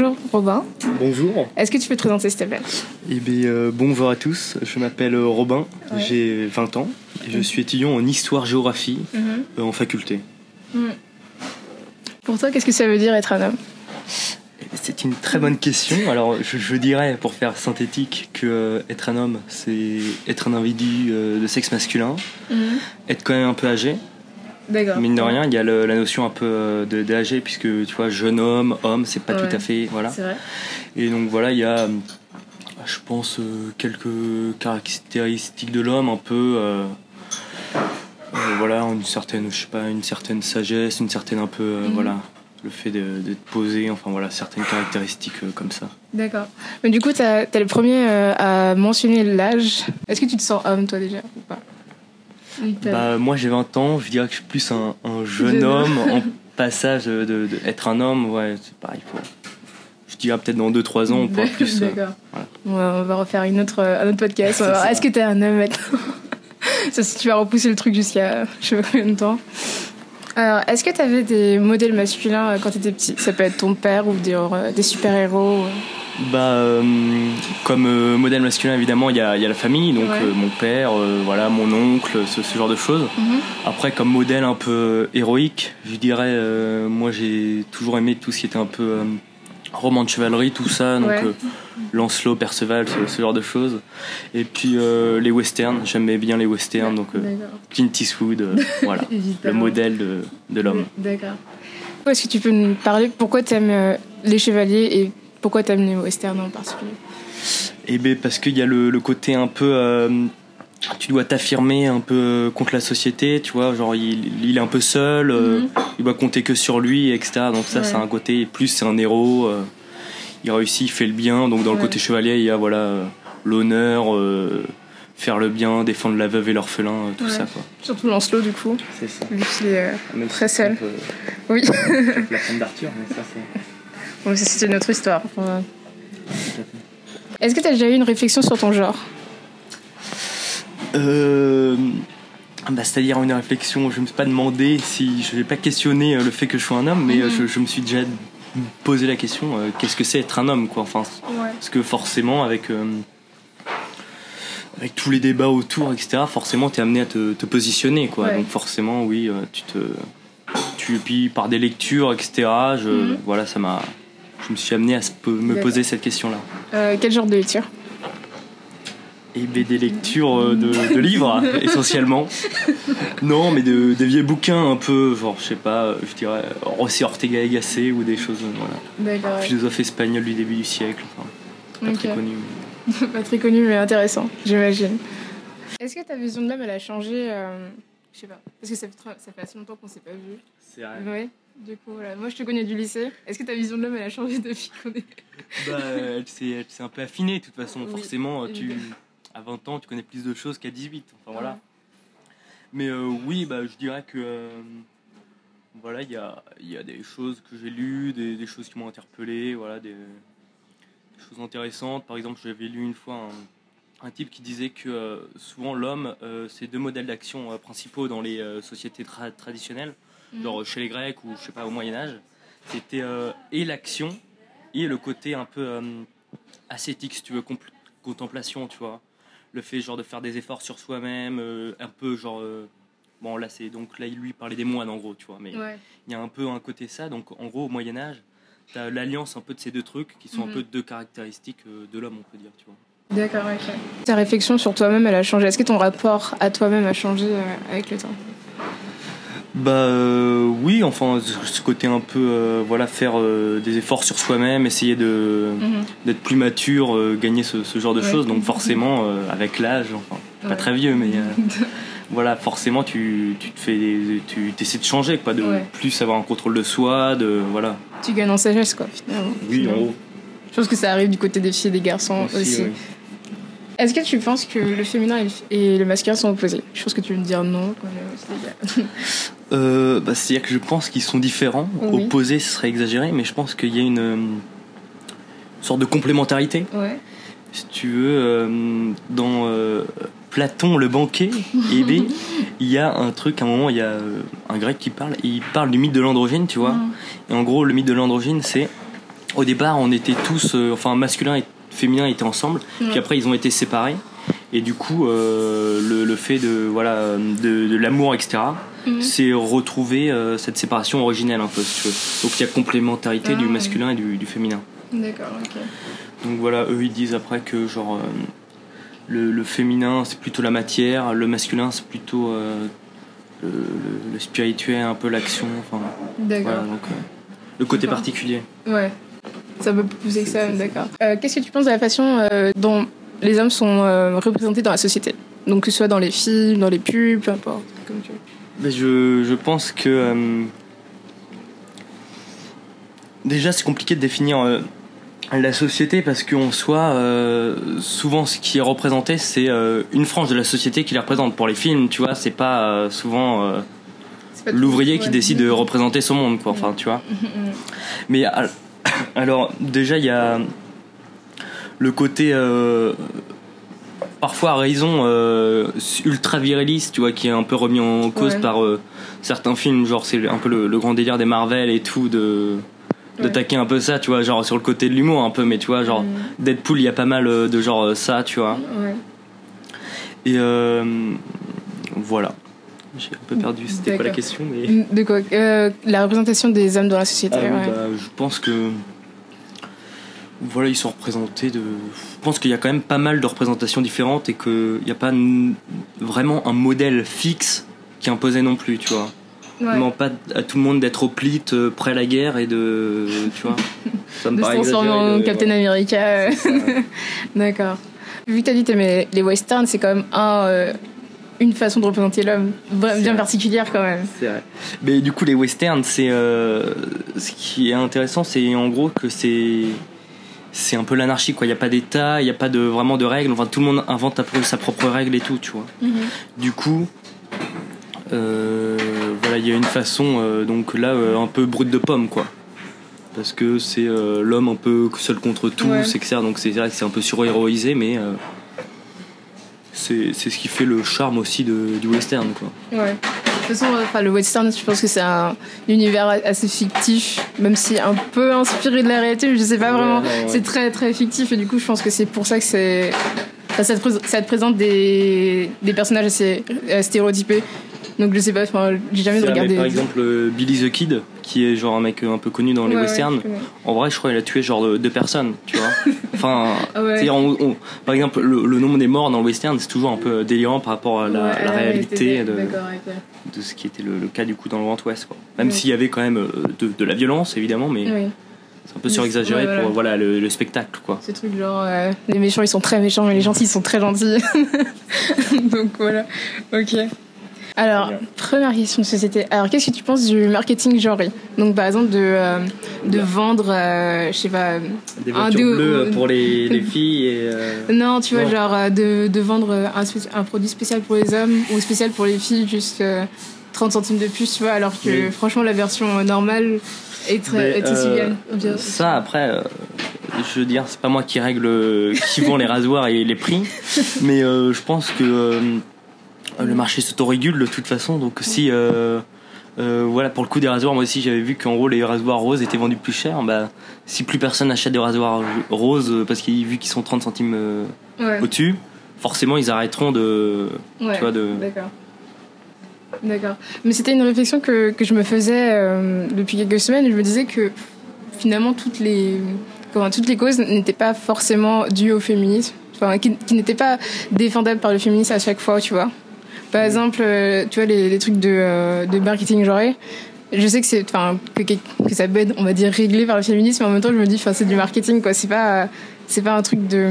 Bonjour Robin. Bonjour. Est-ce que tu peux te présenter s'il te plaît? Eh bien, euh, bonjour à tous. Je m'appelle euh, Robin, Ouais. j'ai 20 ans. et Je suis étudiant en histoire-géographie euh, en faculté. Pour toi, qu'est-ce que ça veut dire être un homme? C'est une très bonne question. Alors, je, je dirais, pour faire synthétique, que euh, être un homme, c'est être un individu euh, de sexe masculin, être quand même un peu âgé. Mine de rien, il y a le- la notion un peu euh, de, de âgé, puisque tu vois, jeune homme, homme, c'est pas Ouais. tout à fait. Voilà. Vrai. Et donc voilà, il y a, euh, je pense, euh, quelques caractéristiques de l'homme, un peu, euh, euh, voilà, une certaine, je sais pas, une certaine sagesse, une certaine un peu, euh, Mhm. voilà, le fait de- d'être posé, enfin voilà, certaines caractéristiques euh, comme ça. D'accord. Mais du coup, t'as es le premier euh, à mentionner l'âge. Est-ce que tu te sens homme toi déjà ou pas? Bah moi j'ai 20 ans, je dirais que je suis plus un, un jeune Jeune homme en passage de, de- de être un homme, ouais, c'est pareil, faut, je dirais peut-être dans 2-3 ans on pourra plus. euh, voilà. On, va, on va refaire une autre, euh, un autre podcast. Ça. Est-ce que t'es un homme maintenant Ça, si tu vas repousser le truc jusqu'à je sais pas combien de temps. Alors, est-ce que t'avais des modèles masculins euh, quand t'étais petit? Ça peut être ton père ou des, euh, des super-héros. euh. Bah, euh, comme euh, modèle masculin, évidemment, il y a, y a la famille, donc Ouais. euh, mon père, voilà, mon oncle, ce, ce genre de choses. Mhm. Après, comme modèle un peu héroïque, je dirais, moi j'ai toujours aimé tout ce qui était un peu roman de chevalerie, tout ça, donc Ouais. Lancelot, Perceval, ce, ce genre de choses. Et puis les westerns, j'aimais bien les westerns, donc. Clint Eastwood, voilà, le modèle de, de l'homme. D'accord. Est-ce que tu peux nous parler pourquoi t'aimes euh, les chevaliers et pourquoi t'aimes les westerns en particulier? Eh ben parce qu'il y a le, le côté un peu euh, tu dois t'affirmer un peu contre la société, tu vois, genre il, il est un peu seul, euh, Mhm. il doit compter que sur lui, etc. Donc ça Ouais. c'est un côté plus c'est un héros, euh, il réussit, il fait le bien. Donc dans le côté chevalier il y a voilà l'honneur, euh, faire le bien, défendre la veuve et l'orphelin, tout Ouais. ça quoi. Surtout Lancelot, du coup, C'est ça. vu qu'il est. euh, Très seul. Oui. la femme d'Arthur, mais ça c'est. Bon, ça, c'était une autre histoire. Est-ce que t'as déjà eu une réflexion sur ton genre? Euh, bah, C'est-à-dire une réflexion, je me suis pas demandé si je vais pas questionner euh, le fait que je sois un homme, mais Mhm. euh, je, je me suis déjà posé la question euh, qu'est-ce que c'est être un homme quoi enfin Ouais. parce que forcément avec euh, avec tous les débats autour etc forcément tu es amené à te, te positionner quoi Ouais. donc forcément oui tu te tu et puis par des lectures etc je Mhm. voilà ça m'a je me suis amené à me poser cette question là Euh, quel genre de lecture? Et ben, des lectures euh, de, de livres, essentiellement. Non, mais de, des vieux bouquins un peu, genre, je sais pas, euh, je dirais, Rossi Ortega y Gasset ou des choses, voilà. D'accord. Philosophe espagnol du début du siècle, enfin, pas très connu. mais- Pas très connu, mais intéressant, j'imagine. Est-ce que ta vision de l'homme, elle a changé euh, Je sais pas. Parce que ça fait, ça fait assez longtemps qu'on s'est pas vu. C'est vrai. Ouais. Du coup, voilà. Moi, je te connais du lycée. Est-ce que ta vision de l'homme, elle a changé depuis qu'on est. Bah, elle s'est un peu affinée, de toute façon. Oui, Forcément, tu, évidemment. à 20 ans, tu connais plus de choses qu'à 18. Enfin, voilà. Mais euh, oui, bah, je dirais que euh, voilà, il y a, y a des choses que j'ai lues, des, des choses qui m'ont interpellé, voilà, des, des choses intéressantes. Par exemple, j'avais lu une fois un, un type qui disait que euh, souvent l'homme, euh, c'est deux modèles d'action euh, principaux dans les euh, sociétés tra- traditionnelles, Mhm. genre chez les Grecs ou je sais pas au Moyen Âge. C'était euh, et l'action et le côté un peu euh, ascétique, si tu veux, contemplation, tu vois le fait genre de faire des efforts sur soi-même, euh, un peu genre bon là c'est donc là il lui parlait des moines en gros, tu vois, mais Ouais. il y a un peu un côté ça, donc en gros au Moyen Âge, t'as l'alliance un peu de ces deux trucs qui sont un peu deux caractéristiques de l'homme on peut dire, tu vois. D'accord, ok. Ta réflexion sur toi-même, elle a changé. Est-ce que ton rapport à toi-même a changé avec le temps? Bah euh, oui, enfin ce côté un peu euh, voilà faire euh, des efforts sur soi-même, essayer de d'être plus mature, gagner ce, ce genre de Ouais. choses. Donc forcément, euh, avec l'âge, enfin, pas très vieux, mais voilà, forcément, tu, tu te fais, tu essaies de changer, quoi, de Ouais. plus avoir un contrôle de soi, de voilà. Tu gagnes en sagesse, quoi, finalement. Finalement. Je pense que ça arrive du côté des filles et des garçons aussi. oui. Est-ce que tu penses que le féminin et le- masculin sont opposés? Je pense que tu veux me dire non. Quand même. Euh, bah, c'est-à-dire que je pense qu'ils sont différents, Oui. opposés, ce serait exagéré, mais je pense qu'il y a une euh, sorte de complémentarité. ouais. si tu veux, euh, dans euh, Platon le banquet, il y a un truc, à un moment, il y a un grec qui parle, et il parle du mythe de l'androgyne, tu vois. Mhm. Et en gros, le mythe de l'androgyne, c'est au départ, on était tous, enfin masculin et féminin étaient ensemble, Ouais. puis après ils ont été séparés. Et du coup, le, le fait de voilà de, de l'amour, etc. Mhm. C'est retrouver euh, cette séparation originelle un peu. Si tu veux. Donc il y a complémentarité Ah, du ouais. masculin et du, du féminin. D'accord, ok. Donc voilà, eux ils disent après que genre euh, le, le féminin c'est plutôt la matière, le masculin c'est plutôt euh, le, le- le spirituel, un peu l'action. Enfin D'accord. voilà donc le côté particulier. Ouais. C'est un peu plus poussé que ça, d'accord. Qu'est-ce que tu penses de la façon dont les hommes sont représentés dans la société? Donc que ce soit dans les films, dans les pubs, peu importe. Comme tu veux. Je, je pense que euh, déjà c'est compliqué de définir euh, la société parce qu'en soi euh, souvent ce qui est représenté c'est euh, une frange de la société qui les représente. Pour les films tu vois c'est pas souvent pas l'ouvrier qui décide de représenter son monde quoi enfin tu vois. Mais al- alors déjà il y a le côté parfois à raison euh, ultra viriliste tu vois qui est un peu remis en cause Ouais. par euh, certains films genre c'est un peu le, le grand délire des Marvel et tout de Ouais. d'attaquer un peu ça tu vois genre sur le côté de l'humour un peu mais tu vois genre Mm. Deadpool il y a pas mal euh, de genre ça tu vois Ouais. et euh, voilà j'ai un peu perdu c'était quoi la question mais De quoi Euh, La représentation des hommes dans la société. Ah ouais. bah, je pense que voilà ils sont représentés de pense qu'il y a quand même pas mal de représentations différentes et qu'il n'y a pas vraiment un modèle fixe qui est imposé non plus tu vois Ouais. non pas à tout le monde d'être hoplite euh, prêt à la guerre et de tu vois ça me de se transformer en Captain ouais. America. euh. D'accord. Vu que t'as dit que t'aimais les westerns, c'est quand même un, euh, une façon de représenter l'homme bien vrai. particulière quand même. C'est vrai. Mais du coup, les westerns, c'est euh, ce qui est intéressant, c'est en gros que c'est c'est un peu l'anarchie quoi. Il y a pas d'État, il y a pas de vraiment de règles. Enfin, tout le monde invente sa propre règle et tout, tu vois. Du coup, euh, voilà, il y a une façon euh, donc là euh, un peu brute de pomme quoi. Parce que c'est l'homme un peu seul contre tous, Ouais. etc. Donc c'est vrai que c'est un peu surhéroïsé, mais c'est c'est ce qui fait le charme aussi de, du western quoi. Ouais. De toute façon, euh, enfin, le western, je pense que c'est un univers assez fictif, même si un peu inspiré de la réalité, mais je sais pas vraiment. ouais, ouais. C'est très très fictif et du coup, je pense que c'est pour ça que c'est. enfin, ça, te ça te présente des, des personnages assez stéréotypés. Donc je sais pas, j'ai jamais regardé. Par exemple, euh, Billy the Kid, qui est genre un mec euh, un peu connu dans les Ouais, westerns, en vrai, je crois qu'il a tué genre de- deux personnes, tu vois. Enfin, Ah ouais. on- on- par exemple, le, le nombre des morts dans le western, c'est toujours un peu délirant par rapport à la, la réalité de, ce qui était le, le cas du coup dans le Grand Ouest. Quoi. Même s'il y avait quand même euh, de, de la violence, évidemment, mais c'est un peu surexagéré ouais, pour voilà, le, le spectacle. Quoi. Ce truc genre, euh, les méchants ils sont très méchants, mais les gentils ils sont très gentils. Donc voilà, ok. Alors, première question de société. Alors, qu'est-ce que tu penses du marketing genré? Donc, par exemple, de, euh, de vendre, euh, je sais pas. Des Un bleues pour les, les filles et. euh, Non, tu vois, Non. genre euh, de, de vendre un, produit spécial pour les hommes ou spécial pour les filles, juste euh, 30 centimes de plus, tu vois, alors que Oui. franchement, la version normale est, très, est aussi euh, bien. bien. Ça, après, euh, je veux dire, c'est pas moi qui règle euh, qui vend les rasoirs et les prix, mais euh, je pense que euh, le marché s'autorégule de toute façon. Donc, si, euh, euh, voilà, pour le coup des rasoirs, moi aussi j'avais vu qu'en gros les rasoirs roses étaient vendus plus cher. Bah, si plus personne achète des rasoirs roses euh, parce qu'ils vu qu'ils sont 30 centimes euh, Ouais, au-dessus, forcément ils arrêteront de. ouais. tu vois, de- D'accord. D'accord. Mais c'était une réflexion que, que je me faisais euh, depuis quelques semaines. Je me disais que finalement, toutes les, comment, toutes les causes n'étaient pas forcément dues au féminisme. Enfin, qui, qui n'étaient pas défendables par le féminisme à chaque fois, tu vois. Par exemple, euh, tu vois, les, les trucs de, euh, de marketing genré. Je sais que c'est, enfin, que, que, que ça peut être, on va dire, réglé par le féminisme, mais en même temps, je me dis, enfin, c'est du marketing, quoi. C'est pas, c'est pas un truc de,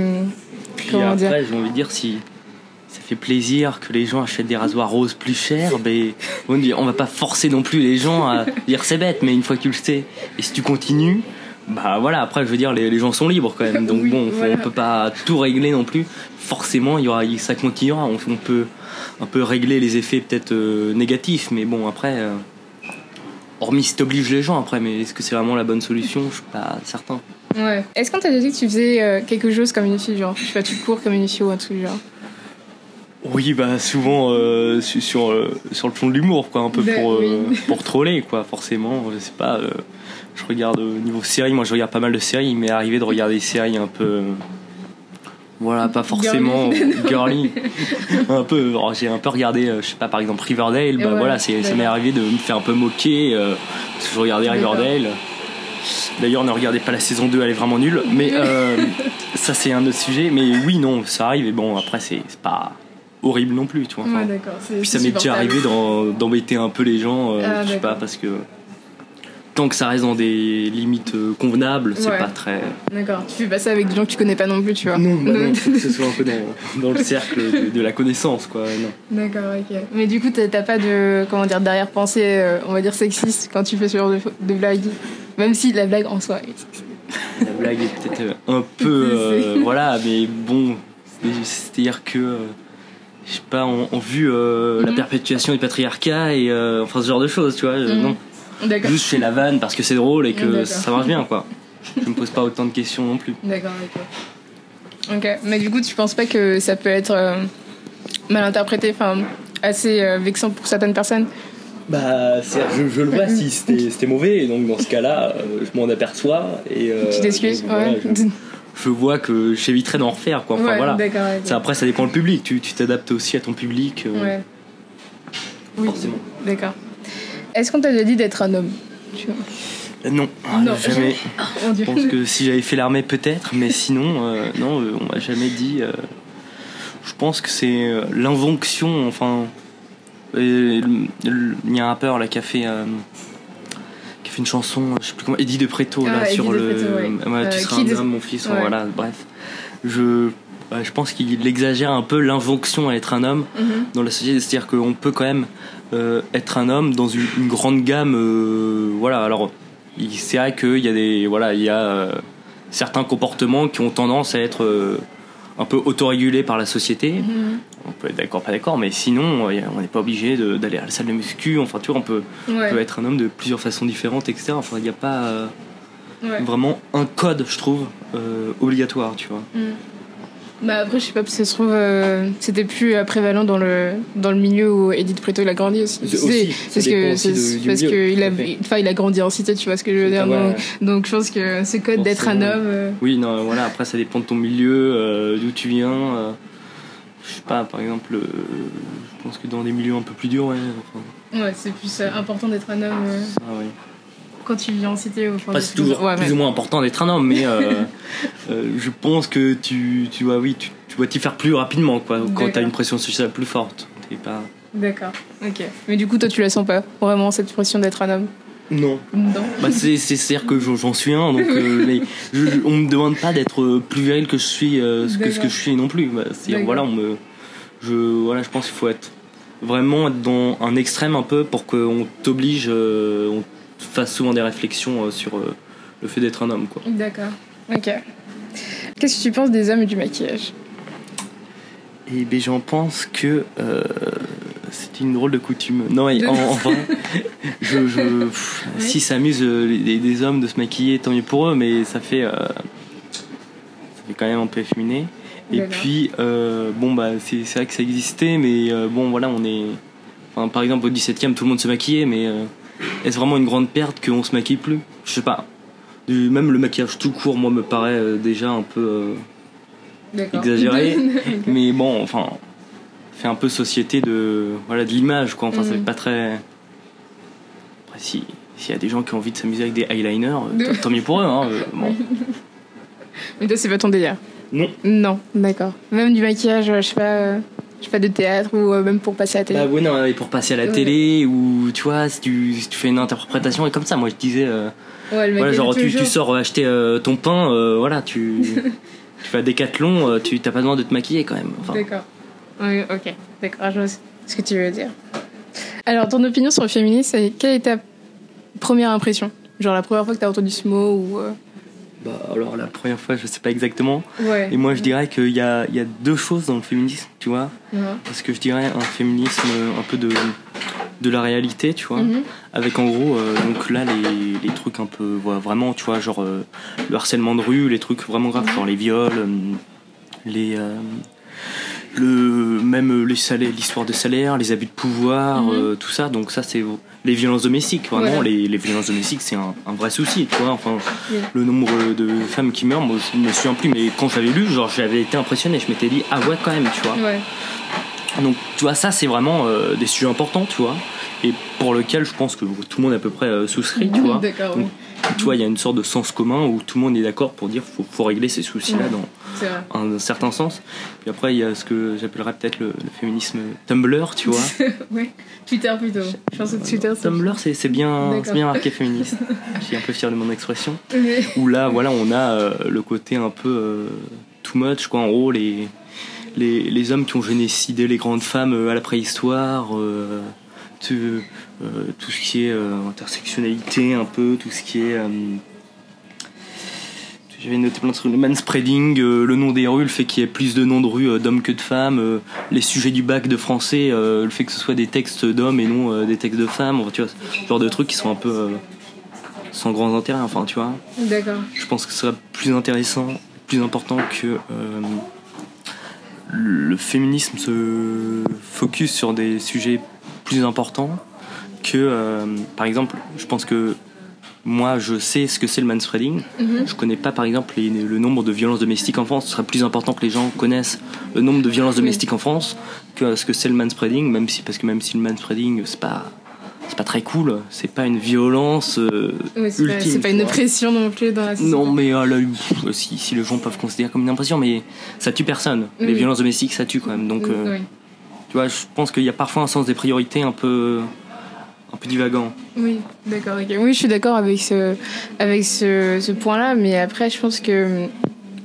Puis comment dire. après, j'ai envie de dire, si ça fait plaisir que les gens achètent des rasoirs roses plus chers, ben, on dit- on va pas forcer non plus les gens à dire c'est bête, mais une fois que tu le sais, et si tu continues, bah voilà, après, je veux dire, les, les gens sont libres quand même, donc Oui, bon, voilà. on peut pas tout régler non plus. Forcément, il y aura, ça continuera, on, on peut un peu régler les effets peut-être euh, négatifs, mais bon, après. euh, Hormis si t'obliges les gens après, mais est-ce que c'est vraiment la bonne solution? Je suis pas certain. Ouais. Est-ce qu'on t'a déjà dit que tu faisais euh, quelque chose comme une fille, genre, je sais pas, tu cours comme une fille ou un truc genre? Ouais, Oui, bah souvent euh, su- sur, euh, sur le ton de l'humour, quoi, un peu Ben, pour, euh, oui. pour troller, quoi, forcément. Je sais pas, euh, je regarde au niveau série, moi je regarde pas mal de séries, m'est arrivé de regarder des séries un peu. Euh, Voilà, pas forcément girly. un peu, alors, j'ai un peu regardé, euh, je sais pas, par exemple Riverdale, bah ouais, voilà, c'est, ça m'est arrivé de me faire un peu moquer, euh, parce que je regardais D'accord. Riverdale. D'ailleurs, ne regardez pas la saison 2, elle est vraiment nulle. Mais euh, ça, c'est un autre sujet. Mais oui, non, ça arrive. Et bon, après, c'est c'est pas horrible non plus, tu vois. Enfin, Ouais, puis ça m'est déjà arrivé d'embêter un peu les gens, euh, Ah, je sais pas, parce que tant que ça reste dans des limites euh, convenables, c'est Ouais. pas très. D'accord. Tu fais pas ça avec des gens que tu connais pas non plus, tu vois. Non, bah non, faut que ce soit un peu dans, dans le cercle de, de la connaissance, quoi. Non. D'accord, ok. Mais du coup, t'as pas de, comment dire, d'arrière-pensée, euh, on va dire, sexiste quand tu fais ce genre de, de blague Même si la blague en soi est sexiste. La blague est peut-être euh, un peu. euh, voilà, mais bon, c'est- c'est-à-dire que. euh, je sais pas, en, en vue euh, la Mhm. perpétuation du patriarcat et euh, enfin ce genre de choses, tu vois. Mhm. Non, D'accord. juste chez la vanne parce que c'est drôle et que D'accord. ça marche bien, quoi. Je me pose pas autant de questions non plus. D'accord, ok. Ok, mais du coup, tu penses pas que ça peut être euh, mal interprété, enfin, assez euh, vexant pour certaines personnes? Bah, je, je le vois si c'était c'était mauvais, et donc dans ce cas-là, euh, je m'en aperçois et. euh, Tu t'excuses donc, voilà, Ouais. je, je vois que j'éviterais d'en refaire, quoi. Enfin Ouais, voilà. D'accord, ok. Ça, après, ça dépend le public. Tu tu t'adaptes aussi à ton public, euh, Ouais. Oui, forcément. d'accord. Est-ce qu'on t'a déjà dit d'être un homme tu vois Euh, Non, Non. jamais. Dieu. Je pense que si j'avais fait l'armée, peut-être, mais sinon, euh, non, euh, on m'a jamais dit. euh, je pense que c'est l'injonction, enfin. Il y a un rappeur là qui a fait. euh, qui a fait une chanson, je sais plus comment, Eddie de Préto, là, Ah, Eddie sur le. Preto, ouais. Tu seras un homme, mon fils, Ouais. voilà, bref. Je. ouais, je pense qu'il exagère un peu l'injonction à être un homme Mhm. dans la société, c'est-à-dire qu'on peut quand même euh, être un homme dans une, une grande gamme. euh, voilà, alors il- c'est vrai qu'il y a des, voilà, il y a euh, certains comportements qui ont tendance à être un peu autorégulés par la société. Mhm. On peut être d'accord, pas d'accord, mais sinon, on n'est pas obligé d'aller à la salle de muscu. Enfin, tu vois, on peut, on Ouais. peut être un homme de plusieurs façons différentes, etc. Enfin, il n'y a pas ouais. vraiment un code, je trouve, obligatoire, tu vois. Mm. Bah après, je sais pas, parce que ça se trouve, euh, c'était plus euh, prévalent dans le, dans le milieu où Edith Preto il a grandi aussi. C'est- aussi, parce que, aussi de- parce milieu, que il a, enfin, il a grandi en cité, tu vois ce que je veux dire. Ah ouais. donc, donc je pense que ce code d'être un homme. euh, Oui, non, voilà, après ça dépend de ton milieu, d'où tu viens. je sais pas, par exemple, je pense que dans des milieux un peu plus durs, ouais. Enfin, ouais, c'est plus important d'être un homme ah ouais. Quand tu vis en cité. Ou, enfin, c'est toujours ouais, plus ouais. ou moins important d'être un homme, mais euh, euh, je pense que tu, tu vois, oui, tu, tu dois t'y faire plus rapidement, quoi, quand D'accord. t'as une pression sociale plus forte. T'es pas. D'accord, ok. Mais du coup, toi, tu la sens pas vraiment cette pression d'être un homme? Non. Non. Bah, c'est c'est c'est-à-dire que j'en suis un, donc euh, mais je, je- on me demande pas d'être euh, plus viril que je suis, euh, que ce que je suis non plus. Bah, voilà, on me, je, voilà, je pense qu'il faut être vraiment être dans un extrême un peu pour qu'on t'oblige, euh, on fasse souvent des réflexions euh, sur euh, le fait d'être un homme, quoi. D'accord, ok. Qu'est-ce que tu penses des hommes et du maquillage? Et ben j'en pense que euh, c'est une drôle de coutume. Non, et en, en vrai, je, je, pff, Oui. si ça amuse euh, les, des hommes de se maquiller, tant mieux pour eux, mais ça fait, euh, ça fait quand même un peu efféminé. Et puis, euh, bon, bah, c'est c'est vrai que ça existait, mais euh, bon, voilà, on est. Enfin, par exemple, au 17 e tout le monde se maquillait, mais euh, est-ce vraiment une grande perte qu'on se maquille plus? Je sais pas. Du- Même le maquillage tout court, moi, me paraît euh, déjà un peu. euh. Exagéré. Mais bon, enfin, fait un peu société de voilà de l'image, quoi. Enfin, ça fait pas très. Après, si s'il y a des gens qui ont envie de s'amuser avec des eyeliners, euh, tant- tant mieux pour eux. Hein. bon. Mais toi, c'est pas ton délire? Non. Non, d'accord. Même du maquillage, je sais pas, je sais pas de théâtre ou euh, même pour passer à la télé. Bah ouais, non, et pour passer à la Ouais. télé ou tu vois, si tu, si tu fais une interprétation et comme ça, moi je disais, euh, ouais, voilà, genre tu, tu sors acheter euh, ton pain, euh, voilà, tu, tu fais à Décathlon, euh, tu t'as pas besoin de te maquiller quand même. Enfin, D'accord. Oui, ok. D'accord, je vois ce que tu veux dire. Alors, ton opinion sur le féminisme, quelle est ta première impression? Genre la première fois que t'as entendu ce mot ou. Bah, alors la première fois, je sais pas exactement. Ouais. Et moi je dirais qu'il y a, y a deux choses dans le féminisme, tu vois. Ouais. Parce que je dirais un féminisme un peu de, de la réalité, tu vois. Mhm. Avec en gros, euh, donc là, les, les trucs un peu, voilà, vraiment, tu vois, genre euh, le harcèlement de rue, les trucs vraiment graves, genre les viols, euh, les. Le même les salaires, l'histoire des salaires, les abus de pouvoir, Mhm. euh, tout ça. Donc ça, c'est les violences domestiques. Vraiment, Voilà. les, les violences domestiques, c'est un, un vrai souci, tu vois. Enfin, le nombre de femmes qui meurent, moi, je me souviens plus, mais quand j'avais lu, genre, j'avais été impressionné. Je m'étais dit, ah ouais, quand même, tu vois. Ouais. Donc, tu vois, ça, c'est vraiment euh, des sujets importants, tu vois, et pour lequel je pense que tout le monde à peu près euh, souscrit, tu vois. Donc, tu vois, il y a une sorte de sens commun où tout le monde est d'accord pour dire faut, faut régler ces soucis-là Ouais. dans un certain sens. Puis après, il y a ce que j'appellerais peut-être le, le féminisme Tumblr, tu vois. ouais. Twitter plutôt. Je pense que Twitter, c'est. Tumblr, c'est c'est bien, c'est bien marqué féministe. Je suis un peu fier de mon expression. Où là, voilà, on a euh, le côté un peu euh, too much, quoi. En gros, les, les, les hommes qui ont génécidé les grandes femmes euh, à la préhistoire, euh, tout, euh, tout ce qui est euh, intersectionnalité, un peu, tout ce qui est. euh, j'avais noté plein de trucs. Le manspreading, euh, le nom des rues, le fait qu'il y ait plus de noms de rues euh, d'hommes que de femmes, euh, les sujets du bac de français, le fait que ce soit des textes d'hommes et non des textes de femmes, enfin, tu vois, ce genre de trucs qui sont un peu sans grand intérêt, enfin, tu vois. D'accord. Je pense que ce serait plus intéressant, plus important que le féminisme se focus sur des sujets plus importants que, euh, par exemple, je pense que moi, je sais ce que c'est le manspreading. Mhm. Je connais pas, par exemple, les- le nombre de violences domestiques en France. Ce serait plus important que les gens connaissent le nombre de violences Oui. domestiques en France que ce que c'est le manspreading, même si, parce que même si le manspreading, c'est pas, c'est pas très cool, c'est pas une violence euh, Ouais, c'est pas, ultime. c'est pas tu une oppression non plus dans la société. Non, mais euh, là, pff, si, si les gens peuvent considérer comme une impression, mais ça tue personne. Les Oui. violences domestiques, ça tue quand même. Donc, euh, Oui. Tu vois, je pense qu'il y a parfois un sens des priorités un peu, un peu divagant. Oui, d'accord. Oui, je suis d'accord avec ce, avec ce, ce point-là, mais après, je pense que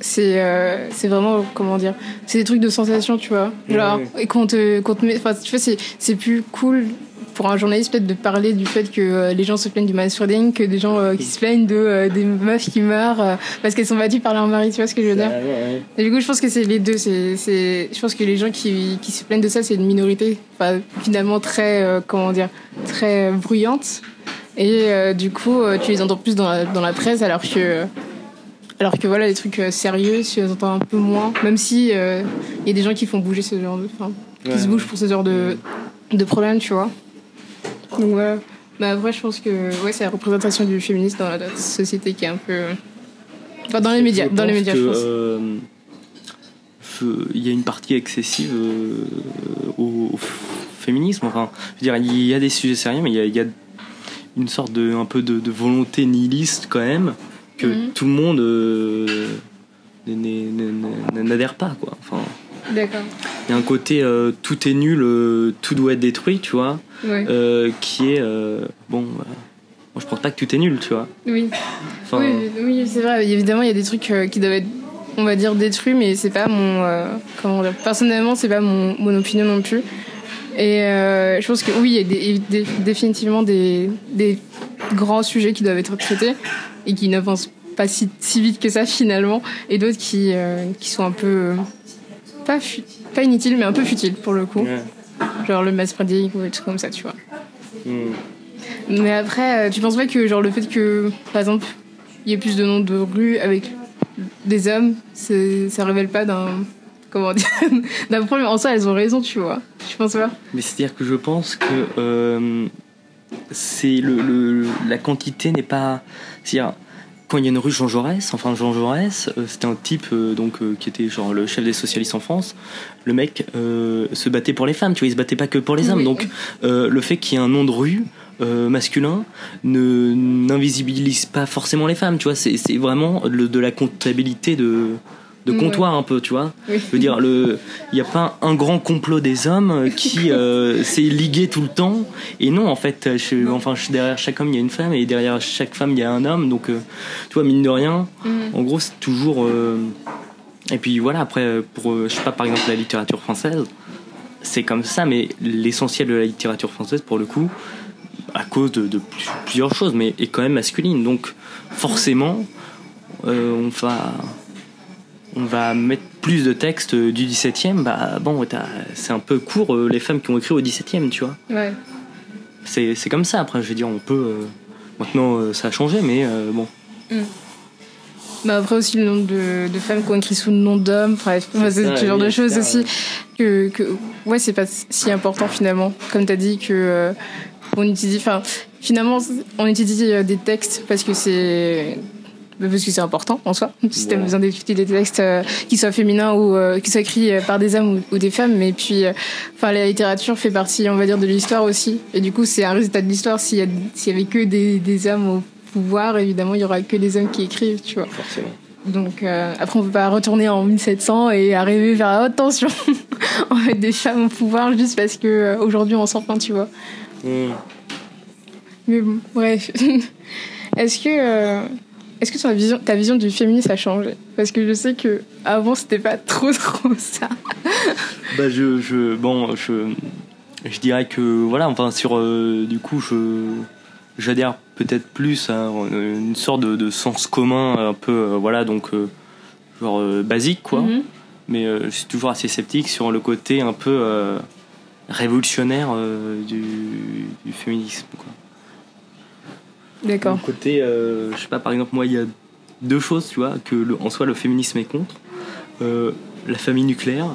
c'est, euh, c'est vraiment comment dire, c'est des trucs de sensation, tu vois. Genre, et qu'on te, met, enfin, tu vois, c'est, c'est plus cool pour un journaliste peut-être de parler du fait que euh, les gens se plaignent du manspreading que des gens euh, qui se plaignent de euh, des meufs qui meurent parce qu'elles sont battues par leur mari, tu vois ce que je veux dire? Et du coup, je pense que c'est les deux. C'est, c'est, je pense que les gens qui, qui se plaignent de ça, c'est une minorité, enfin, finalement très, euh, comment dire, très bruyante. Et euh, du coup, tu les entends plus dans la, dans la presse, alors que, alors que voilà, les trucs sérieux, tu les entends un peu moins. Même si euh, il y a des gens qui font bouger ce genre de, enfin, qui se bougent pour ce genre de, de problème, tu vois. Donc voilà. Mais après, je pense que ouais, c'est la représentation du féminisme dans la société qui est un peu, enfin, dans les médias, Je dans les pense médias, que, je pense. euh, Il y a une partie excessive euh, au, au féminisme. Enfin, je veux dire, il y a des sujets sérieux, mais il y a, il y a une sorte de un peu de, de volonté nihiliste quand même que Mhm. tout le monde euh, n'adhère pas, quoi. Enfin, D'accord. il y a un côté euh, tout est nul, euh, tout doit être détruit, tu vois, Ouais. euh, qui est bon. moi, je pense pas que tout est nul, tu vois. Oui. Enfin, Oui, oui c'est vrai. Évidemment, il y a des trucs qui doivent être, on va dire, détruits, mais c'est pas mon. comment dire Personnellement, c'est pas mon, mon opinion non plus. Et je pense que oui, il y a des- des- définitivement des, des grands sujets qui doivent être traités et qui n'avancent pas si, si vite que ça finalement, et d'autres qui, euh, qui sont un peu. pas, pas inutiles, mais un peu futiles pour le coup. ouais. Genre le mass spreading ou des trucs comme ça, tu vois. Hmm. Mais après, euh, tu penses pas que genre le fait que, par exemple, il y ait plus de noms de rues avec des hommes, c'est- ça révèle pas d'un comment dire d'un problème. En soi, elles ont raison, tu vois. Je pense pas? Mais c'est-à-dire que je pense que euh, c'est le, le- la quantité n'est pas. C'est-à-dire quand il y a une rue Jean Jaurès, enfin Jean Jaurès, euh, c'était un type euh, donc euh, qui était genre le chef des socialistes en France. Le mec se battait pour les femmes, tu vois, il se battait pas que pour les hommes. Oui. Donc le fait qu'il y ait un nom de rue masculin ne n'invisibilise pas forcément les femmes, tu vois. C'est c'est vraiment le- de la comptabilité de de Ouais. comptoir un peu, tu vois. Oui. Je veux dire, le, il n'y a pas un grand complot des hommes qui euh, s'est ligué tout le temps. Et non, en fait, je, enfin, je- derrière chaque homme, il y a une femme, et derrière chaque femme, il y a un homme. Donc, euh, tu vois, mine de rien, Mhm. en gros, c'est toujours. euh, Et puis voilà, après, pour, euh, je sais pas, par exemple, la littérature française, c'est comme ça, mais l'essentiel de la littérature française, pour le coup, à cause de, de plus- plusieurs choses, mais est quand même masculine. Donc, forcément, on va on va mettre plus de textes du 17e, bah bon, c'est un peu court euh, les femmes qui ont écrit au 17e, tu vois. Ouais. C'est c'est comme ça, après, je veux dire, on peut. euh, maintenant, euh, ça a changé, mais euh, bon. Bah après aussi le nombre de, de femmes qui ont écrit sous le nom d'hommes, bref, Enfin, c'est ce genre de choses aussi ouais. que, que ouais, c'est pas si important finalement. Comme tu as dit que euh, on utilise, enfin, finalement, on utilise euh, des textes parce que c'est parce que c'est important en soi. Si tu as besoin d'étudier des textes euh, qui soient féminins ou euh, qui soient écrits par des hommes ou, des femmes, mais puis, enfin, la littérature fait partie, on va dire, de l'histoire aussi. Et du coup, c'est un résultat de l'histoire. S'il y, avait que des, des hommes au pouvoir, évidemment, il y aura que des hommes qui écrivent, tu vois. Forcément. Donc après on peut pas retourner en 1700 et arriver vers la haute tension en fait des femmes au pouvoir juste parce que aujourd'hui on s'en plaint tu vois. Hmm. Mais bon, bref. Est-ce que, euh, est-ce que ta vision, ta vision du féminisme a changé? Parce que je sais que avant c'était pas trop trop ça. bah je, je, bon, je, je dirais que voilà, enfin sur, euh, du coup, je, j'adhère peut-être plus à une sorte de, sens commun, un peu, euh, voilà, donc genre basique quoi. Mm-hmm. Mais je suis toujours assez sceptique sur le côté un peu révolutionnaire du, du féminisme quoi. D'accord. Côté, euh, je sais pas, par exemple, moi, il y a deux choses, tu vois, que le, en soi le féminisme est contre. Euh, la famille nucléaire,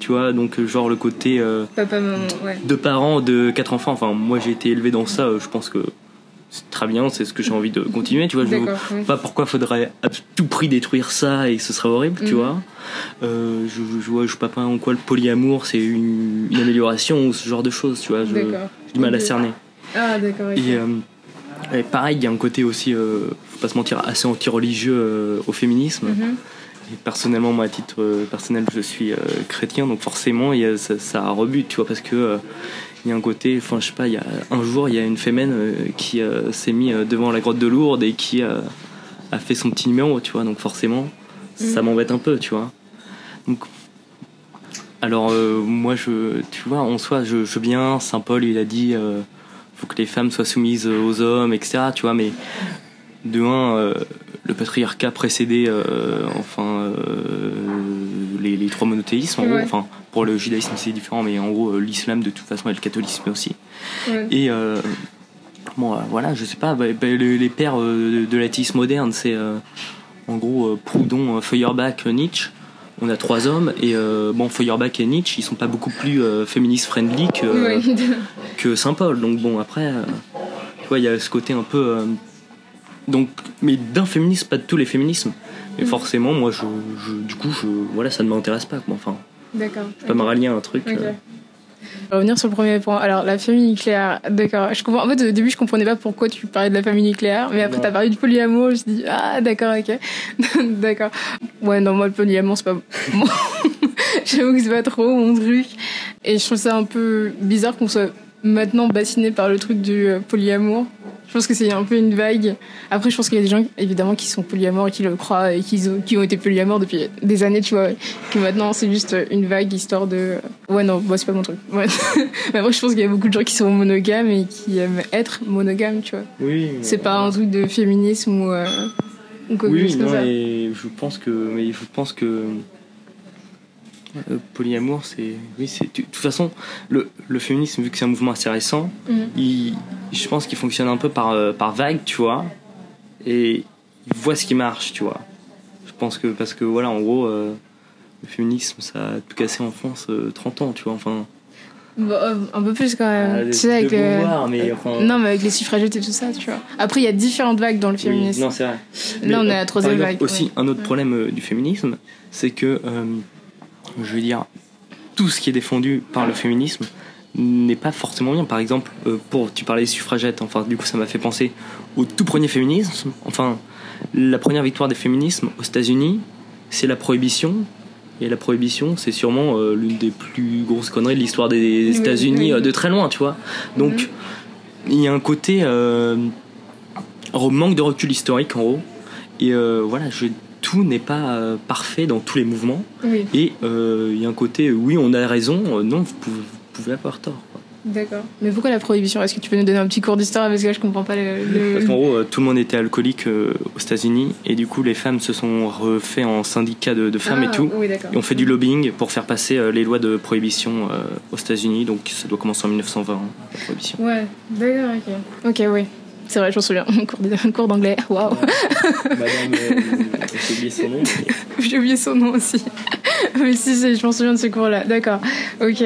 tu vois, donc euh, genre le côté Papa, maman, ouais. deux parents, de quatre enfants. Enfin, moi j'ai été élevé dans ça, je pense que c'est très bien, c'est ce que j'ai envie de continuer, tu vois. Je vois pas pourquoi faudrait à tout prix détruire ça et ce serait horrible, tu mhm. vois. je, je vois, je sais pas en quoi le polyamour c'est une, amélioration ou ce genre de choses, tu vois. J'ai du mal à cerner. Ah, d'accord. Et, et pareil, il y a un côté aussi, euh, faut pas se mentir, assez anti-religieux euh, au féminisme. Mhm. Et personnellement, moi, à titre euh, personnel, je suis chrétien, donc forcément, y a, ça, ça, rebute, tu vois, parce que il y a un côté, enfin, je sais pas, il y a un jour, il y a une fémène qui s'est mis devant la grotte de Lourdes et qui a fait son petit numéro, tu vois, donc forcément, ça mhm. m'embête un peu, tu vois. Donc, alors, moi, je, tu vois, en soi, je, je bien, Saint Paul, il a dit faut que les femmes soient soumises aux hommes, etc. Tu vois, mais de un, euh, le patriarcat précédait euh, enfin euh, les, les, trois monothéismes en gros. Enfin, pour le judaïsme c'est différent, mais en gros l'islam de toute façon et le catholicisme aussi. Et bon, voilà, je sais pas, bah, bah, les, pères de, l'athéisme moderne, c'est en gros Proudhon, Feuerbach, Nietzsche on a trois hommes et euh, bon Feuerbach et Nietzsche ils sont pas beaucoup plus euh, féministes friendly que, que Saint Paul donc bon après euh, tu vois il y a ce côté un peu donc mais d'un féminisme pas de tous les féminismes. Mais mm. forcément moi je, du coup je voilà ça ne m'intéresse pas quoi. Enfin d'accord. je peux me rallier à un truc revenir sur le premier point. Alors, la famille nucléaire, d'accord. Je comprends. En fait, au début, je comprenais pas pourquoi tu parlais de la famille nucléaire, mais après, tu as parlé du polyamour. Je me suis dit, ah, d'accord, ok. d'accord. Ouais, non, moi, le polyamour, c'est pas. J'avoue que c'est pas trop mon truc. Et je trouve ça un peu bizarre qu'on soit maintenant bassiné par le truc du euh, polyamour. Je pense que c'est un peu une vague. Après, je pense qu'il y a des gens, évidemment, qui sont polyamores et qui le croient et qui ont, qui ont été polyamores depuis des années, tu vois. Que maintenant, c'est juste une vague histoire de. Ouais, non, moi, c'est pas mon truc. Mais après, je pense qu'il y a beaucoup de gens qui sont monogames et qui aiment être monogames, tu vois. Oui. C'est pas un truc de féminisme ou. Euh, oui, non, et je pense que. Mais je pense que euh, polyamour, c'est. Oui, c'est. De toute façon, le, le féminisme, vu que c'est un mouvement assez récent, mhm. il, je pense qu'il fonctionne un peu par, euh, par vague, tu vois. Et il voit ce qui marche, tu vois. Je pense que, parce que, voilà, en gros, euh, le féminisme, ça a tout cassé en France 30 ans, tu vois. Enfin. un peu plus quand même. Ah, tu sais, avec mais Non, mais avec les suffragettes et tout ça, tu vois. Après, il y a différentes vagues dans le féminisme. non, c'est vrai. Là, on est à la troisième vague. Aussi, un autre problème du féminisme, c'est que je veux dire, tout ce qui est défendu par le féminisme n'est pas forcément bien. Par exemple, euh, pour tu parlais des suffragettes, enfin du coup ça m'a fait penser au tout premier féminisme. Enfin, la première victoire des féminismes aux États-Unis, c'est la prohibition. Et la prohibition, c'est sûrement euh, l'une des plus grosses conneries de l'histoire des États-Unis euh, de très loin, tu vois. Donc, mhm. il y a un côté manque de recul historique en gros. Et voilà, je tout n'est pas euh, parfait dans tous les mouvements. Et euh, il y a un côté, oui, on a raison, euh, non, vous pouvez, avoir tort. D'accord. Mais pourquoi la prohibition? Est-ce que tu peux nous donner un petit cours d'histoire? Parce que là, je comprends pas le. Parce qu'en gros, tout le monde était alcoolique aux États-Unis et du coup, les femmes se sont refait en syndicat de, femmes et ah, tout. Oui, et on fait du lobbying pour faire passer les lois de prohibition aux États-Unis. Donc, ça doit commencer en 1920, la prohibition. Ouais, d'accord, ok. Ok, oui. C'est vrai, je m'en souviens. Un cours, d'anglais. Waouh. Madame, euh, j'ai oublié son nom. j'ai oublié son nom aussi. Mais si, si, je m'en souviens de ce cours-là. D'accord. Ok.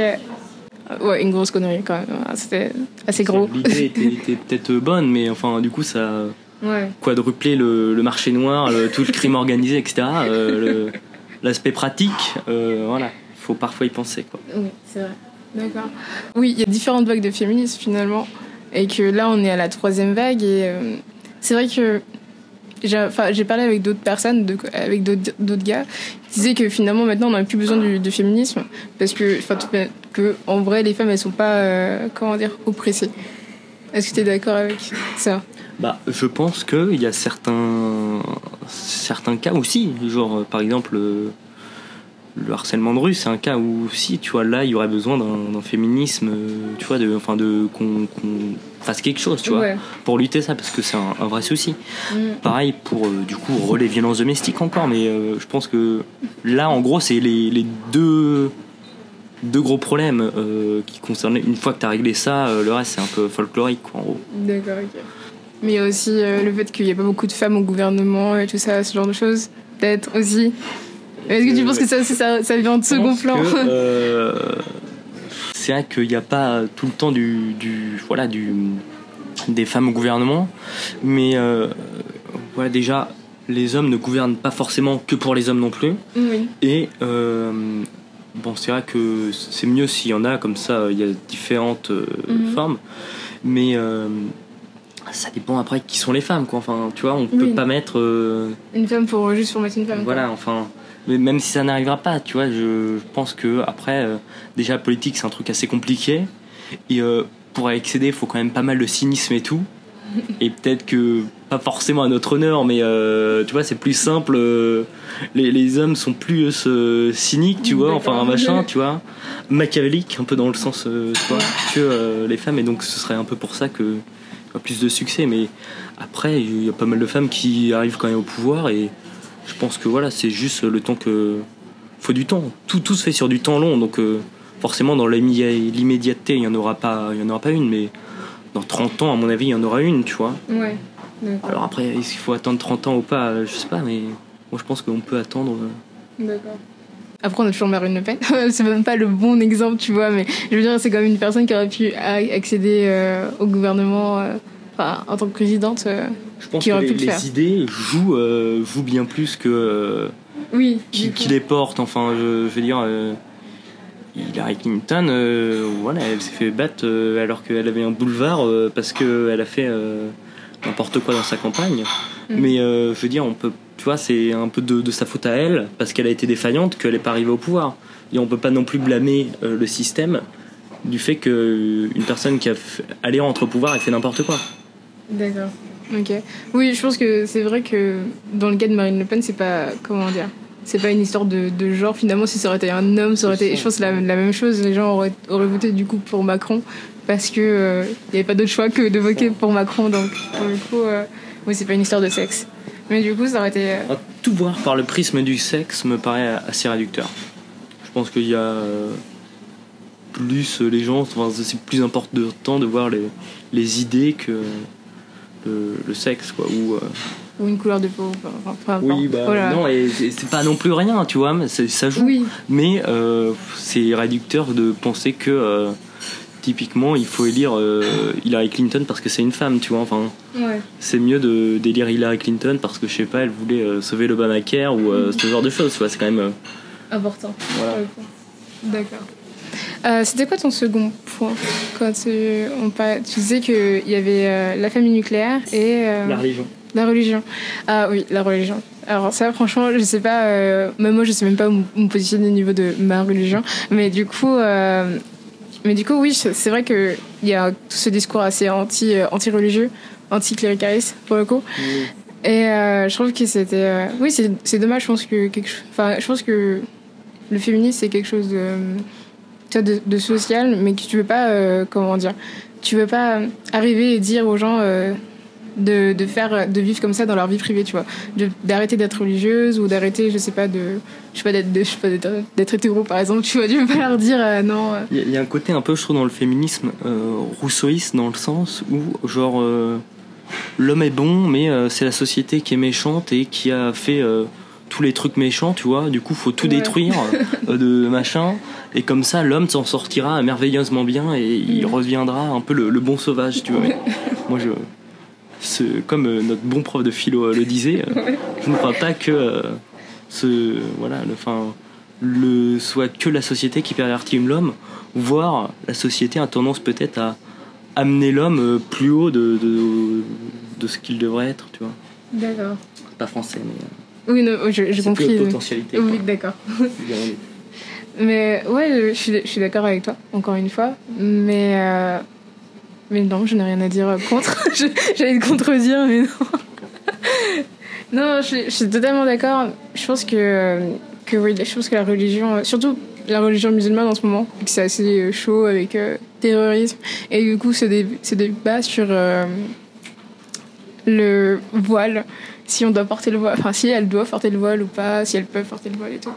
Ouais, une grosse connerie quand même. Ah, C'était assez gros. L'idée était, était peut-être bonne, mais enfin, du coup, ça Ouais. quadruplé le, le marché noir, le- tout le crime organisé, etc. Euh, L'aspect pratique, euh, voilà, faut parfois y penser, quoi. Oui, c'est vrai. D'accord. Oui, il y a différentes vagues de féminisme finalement. Et que là, on est à la troisième vague. Et euh, c'est vrai que j'ai parlé avec d'autres personnes, avec d'autres gars, qui disaient que finalement, maintenant, on n'a plus besoin du, féminisme. Parce que, en vrai, les femmes, elles sont pas, euh, comment dire, oppressées. Est-ce que tu es d'accord avec ça? Bah, je pense qu'il y a certains, certains cas aussi, genre par exemple euh, le harcèlement de rue, c'est un cas où si, tu vois, là, il y aurait besoin d'un féminisme, euh, tu vois, de, enfin, de qu'on fasse quelque chose, tu vois, Ouais. pour lutter ça, parce que c'est un, un vrai souci. Mm. Pareil pour, euh, du coup, les violences domestiques encore, mais euh, je pense que là, en gros, c'est les, les deux, deux gros problèmes euh, qui concernent. Une fois que tu as réglé ça, le reste, c'est un peu folklorique, quoi, en gros. D'accord, ok. Mais il y a aussi le fait qu'il n'y a pas beaucoup de femmes au gouvernement et tout ça, ce genre de choses. Peut-être aussi. Est-ce que tu penses que ça, ça, ça vient de second plan euh, c'est vrai qu'il n'y a pas tout le temps du, du voilà du des femmes au gouvernement, mais euh, voilà déjà les hommes ne gouvernent pas forcément que pour les hommes non plus. Oui. Et euh, bon, c'est vrai que c'est mieux s'il y en a comme ça. Il y a différentes euh, Mhm. formes, mais ça dépend après qui sont les femmes quoi. Enfin, tu vois, on peut Oui. pas mettre Une femme pour juste pour mettre une femme. quoi. voilà, enfin, mais même si ça n'arrivera pas, tu vois, je, pense que après, euh, déjà, la politique, c'est un truc assez compliqué. Et euh, pour y accéder, il faut quand même pas mal de cynisme et tout. Et peut-être que, pas forcément à notre honneur, mais euh, tu vois, c'est plus simple. les, les hommes sont plus cyniques, tu vois, enfin, un machin, tu vois, machiavélique, un peu dans le sens, tu vois, que les femmes. Et donc, ce serait un peu pour ça que plus de succès. Mais après, il y a pas mal de femmes qui arrivent quand même au pouvoir et je pense que voilà, c'est juste le temps que. faut du temps. Tout, tout se fait sur du temps long, donc euh, forcément, dans l'immédiat- l'immédiateté, il n'y en, aura pas- il y en aura pas une, mais dans 30 ans, à mon avis, il y en aura une, tu vois. Ouais. Alors après, est-ce qu'il faut attendre 30 ans ou pas euh, Je sais pas, mais moi je pense qu'on peut attendre. euh, D'accord. Après, on a toujours Marine Le Pen. c'est même pas le bon exemple, tu vois, mais je veux dire, c'est quand même une personne qui aurait pu accéder euh, au gouvernement euh, enfin, en tant que présidente. euh. Je pense Qui que aurait les, pu le les faire. idées jouent, euh, jouent bien plus que. euh, Oui. qui, les porte. Enfin, je, je veux dire, Hillary Clinton, euh, voilà, elle s'est fait battre euh, alors qu'elle avait un boulevard euh, parce qu'elle a fait n'importe quoi dans sa campagne. Mm. Mais je veux dire, on peut, tu vois, c'est un peu de, de sa faute à elle parce qu'elle a été défaillante qu'elle n'est pas arrivée au pouvoir. Et on peut pas non plus blâmer le système du fait qu'une personne qui a allé entre pouvoir ait fait n'importe quoi. D'accord. Ok. Oui, je pense que c'est vrai que dans le cas de Marine Le Pen, c'est pas comment dire, c'est pas une histoire de, de genre. Finalement, si ça aurait été un homme, ça aurait été, je pense la, la même chose. Les gens auraient, auraient voté du coup pour Macron parce que euh, il y avait pas d'autre choix que de voter pour Macron. Donc pour le coup, euh, oui, c'est pas une histoire de sexe. Mais du coup, ça aurait été. euh, Tout voir par le prisme du sexe me paraît assez réducteur. Je pense qu'il y a euh, plus euh, les gens, enfin, c'est plus important de voir les, les idées que le, le sexe, quoi. Ou, euh, ou une couleur de peau. Enfin, oui, bah Voilà. non, et c'est pas non plus rien, tu vois, mais ça joue. Oui. Mais euh, c'est réducteur de penser que euh, typiquement il faut élire euh, Hillary Clinton parce que c'est une femme, tu vois. Enfin, Ouais. c'est mieux de d'élire Hillary Clinton parce que je sais pas, elle voulait sauver l'Obamacare ou ce genre de choses, tu vois. C'est quand même. Important. Voilà. D'accord. Euh, C'était quoi ton second point quand tu, on par- tu disais qu'il y avait euh, la famille nucléaire et euh, La religion. la religion. Ah oui, la religion. Alors ça, franchement, je sais pas. euh, même moi, je sais même pas où me positionner au niveau de ma religion. Mais du coup, euh, mais du coup, oui, c'est vrai que il y a tout ce discours assez anti euh, anti-religieux, anti-cléricaliste pour le coup. Et euh, je trouve que c'était. euh, oui, c'est dommage. Je pense que quelque. Enfin, je pense que le féminisme c'est quelque chose de, tu de, de social, mais que tu veux pas. euh, comment dire Tu veux pas arriver et dire aux gens. euh, de, de faire de vivre comme ça dans leur vie privée tu vois d'arrêter d'être religieuse ou d'arrêter je sais pas de je sais pas d'être d'être d'être hétéro par exemple tu vois tu veux pas leur dire euh, non Il y, a- il y a un côté un peu, je trouve, dans le féminisme rousseauiste, dans le sens où, genre, l'homme est bon, mais c'est la société qui est méchante et qui a fait tous les trucs méchants, tu vois. Du coup, faut tout Ouais. détruire euh, de machin. Et comme ça, l'homme s'en sortira merveilleusement bien et il Mhm. reviendra un peu le, le bon sauvage, tu vois. Moi, je. comme euh, notre bon prof de philo euh, le disait, euh, je ne crois pas que ce, voilà, le, enfin, le, soit que la société qui pervertit l'homme, voire la société a tendance peut-être à amener l'homme plus haut de, de, de ce qu'il devrait être, tu vois. D'accord. Pas français, mais Oui, non, j'ai c'est compris. que potentialité. Oui, d'accord. Mais ouais, je suis, d'accord avec toi, encore une fois. Mais, euh, mais non, je n'ai rien à dire contre. J'allais te contredire, mais non. non, je, suis- totalement d'accord. Je pense que, que je pense que la religion, surtout la religion musulmane en ce moment, c'est assez euh, chaud avec euh, terrorisme, et du coup dé, se débat sur euh, le voile, si on doit porter le voile, enfin si elle doit porter le voile ou pas, si elles peuvent porter le voile et tout.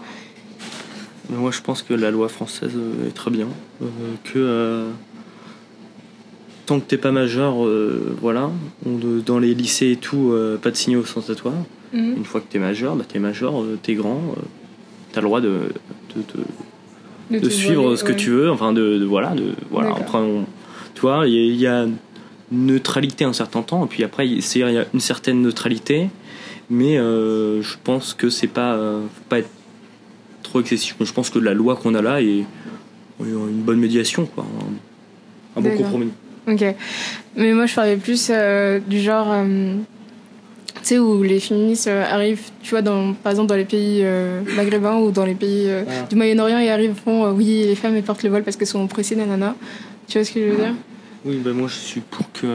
Mais moi, je pense que la loi française euh, est très bien. euh, que euh, tant que t'es pas majeur, euh, voilà, on- dans les lycées et tout, euh, pas de signaux ostentatoires. Mhm. Une fois que t'es majeur, bah, t'es majeur, t'es grand, t'as le droit de, de, de- de te suivre ce que ouais. tu veux. Enfin, de, voilà, de voilà. Après, on- tu vois, il y, a- il y a neutralité un certain temps, et puis après, il y a une certaine neutralité, mais euh, je pense que c'est pas, euh, faut pas être trop excessif. Je pense que la loi qu'on a là est une bonne médiation, quoi, un, un bon compromis. Ok. Mais moi, je parlais plus euh, du genre. euh, tu sais, où les féministes euh, arrivent, tu vois, dans, par exemple, dans les pays euh, maghrébins ou dans les pays euh, Ah. du Moyen-Orient, ils arrivent, font euh, oui, les femmes elles portent le voile parce qu'elles sont oppressées, nanana. Tu vois ce que je veux dire? Oui, bah moi je suis pour que.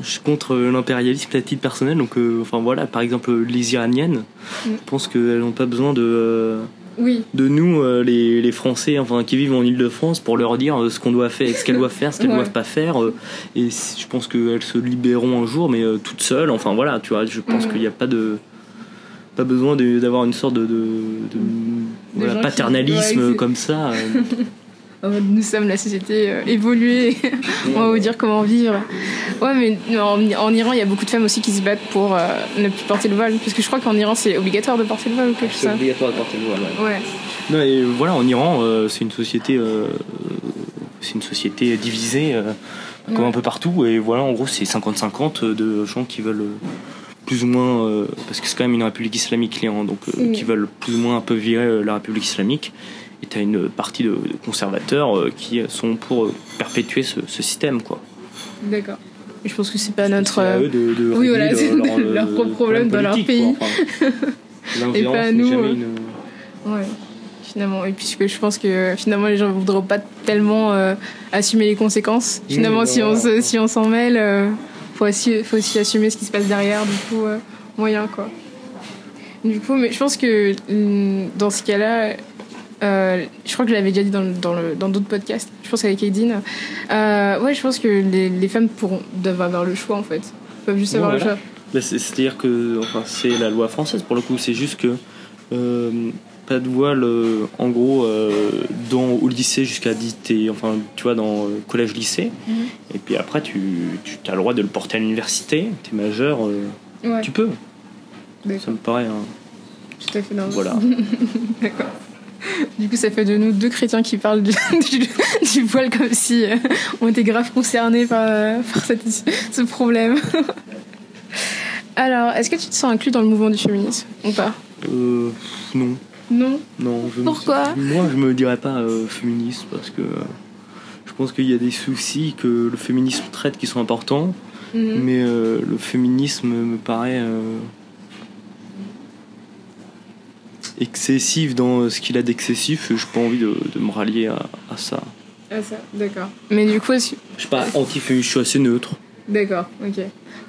Je suis contre l'impérialisme à titre personnel, donc euh, enfin voilà, par exemple les Iraniennes, Mm. je pense qu'elles n'ont pas besoin de, euh, Oui. de nous, euh, les, les Français, enfin qui vivent en Ile-de-France, pour leur dire euh, ce qu'on doit faire, ce qu'elles doivent faire, ce qu'elles Ouais. doivent pas faire, euh, et je pense qu'elles se libéreront un jour, mais toutes seules, enfin voilà, tu vois, je pense Mm. qu'il n'y a pas de. Pas besoin d'avoir une sorte de, de, de- voilà, qui- paternalisme ouais, comme ça. mode, Nous sommes la société euh, évoluée, on va vous dire comment vivre. Ouais, mais en, en Iran, il y a beaucoup de femmes aussi qui se battent pour euh, ne plus porter le voile. Parce que je crois qu'en Iran, c'est obligatoire de porter le voile ou quelque chose C'est obligatoire de porter le voile, ouais. Non, et voilà, en Iran, euh, c'est une société, euh, c'est une société divisée, euh, comme Ouais. un peu partout. Et voilà, en gros, c'est 50-50 de gens qui veulent euh, plus ou moins, euh, parce que c'est quand même une république islamique, l'Iran, donc euh, Mm. qui veulent plus ou moins un peu virer euh, la république islamique. Et t'as une partie de, de conservateurs euh, qui sont pour euh, perpétuer ce, ce système, quoi. D'accord. Et Je pense que c'est pas notre. C'est à euh, eux de, de oui, voilà, leur- c'est leur, leur euh, propre problème dans leur pays. quoi. Enfin, l'ingérence pas à nous, jamais euh. une- Ouais, finalement. Et puisque je pense que euh, finalement les gens voudront pas tellement euh, assumer les conséquences. Finalement, si, on se- si on s'en mêle, euh, faut, aussi, faut aussi assumer ce qui se passe derrière. Du coup, euh, moyen quoi. Du coup, mais je pense que hum, dans ce cas-là, euh, je crois que je l'avais déjà dit dans, dans, le, dans d'autres podcasts, je pense avec Aidine. Euh, ouais, je pense que les, les femmes pourront, doivent avoir le choix en fait. Ils peuvent juste avoir voilà. le choix. C'est- C'est-à-dire que enfin, c'est la loi française pour le coup, c'est juste que euh, pas de voile en gros dans, au lycée jusqu'à 10, t'es- enfin tu vois dans euh, collège-lycée, Mhm. et puis après tu, tu as le droit de le porter à l'université, t'es majeur, Ouais, tu peux. D'accord. Ça me paraît. hein, tout à fait normal. voilà. D'accord. Du coup, ça fait de nous deux chrétiens qui parlent du, du, du voile comme si euh, on était grave concernés par, euh, par cette- ce problème. Alors, est-ce que tu te sens inclus dans le mouvement du féminisme ou pas Euh, non, Non non. Je me- Pourquoi Moi, je me dirais pas euh, féministe parce que je pense qu'il y a des soucis que le féminisme traite qui sont importants. Mhm. Mais le féminisme me paraît euh, excessif dans ce qu'il a d'excessif. et J'ai pas envie de, de me rallier à, à ça. Ah, ça, d'accord. Mais du coup, Je suis pas anti-féministe, je suis assez neutre. d'accord, ok.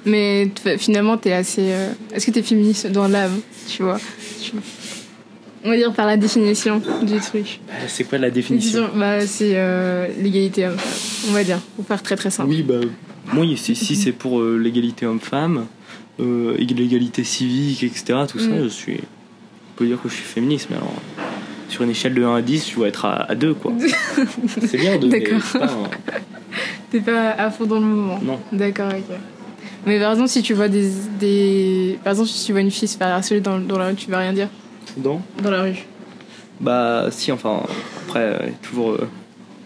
Mais finalement, t'es assez. euh, Est-ce que t'es féministe dans l'âme, tu vois? On va dire par la définition du truc. C'est quoi la définition? Bah, c'est euh, l'égalité homme-femme, on va dire, pour faire très très simple. Oui, bah, moi, si, si c'est pour euh, l'égalité homme-femme, euh, l'égalité civique, etc., tout ça, Mm. je suis. On peut dire que je suis féministe, mais alors. Sur une échelle de 1 à 10, je dois être à, à 2, quoi. c'est bien 2, mais D'accord. T'es pas à fond dans le mouvement Non. D'accord, ok. Mais par exemple, si tu vois des, des... Par exemple, si tu vois une fille se faire harceler dans, dans la rue, tu vas rien dire? Dans? Dans la rue. Bah, si, enfin, après, euh, toujours. euh,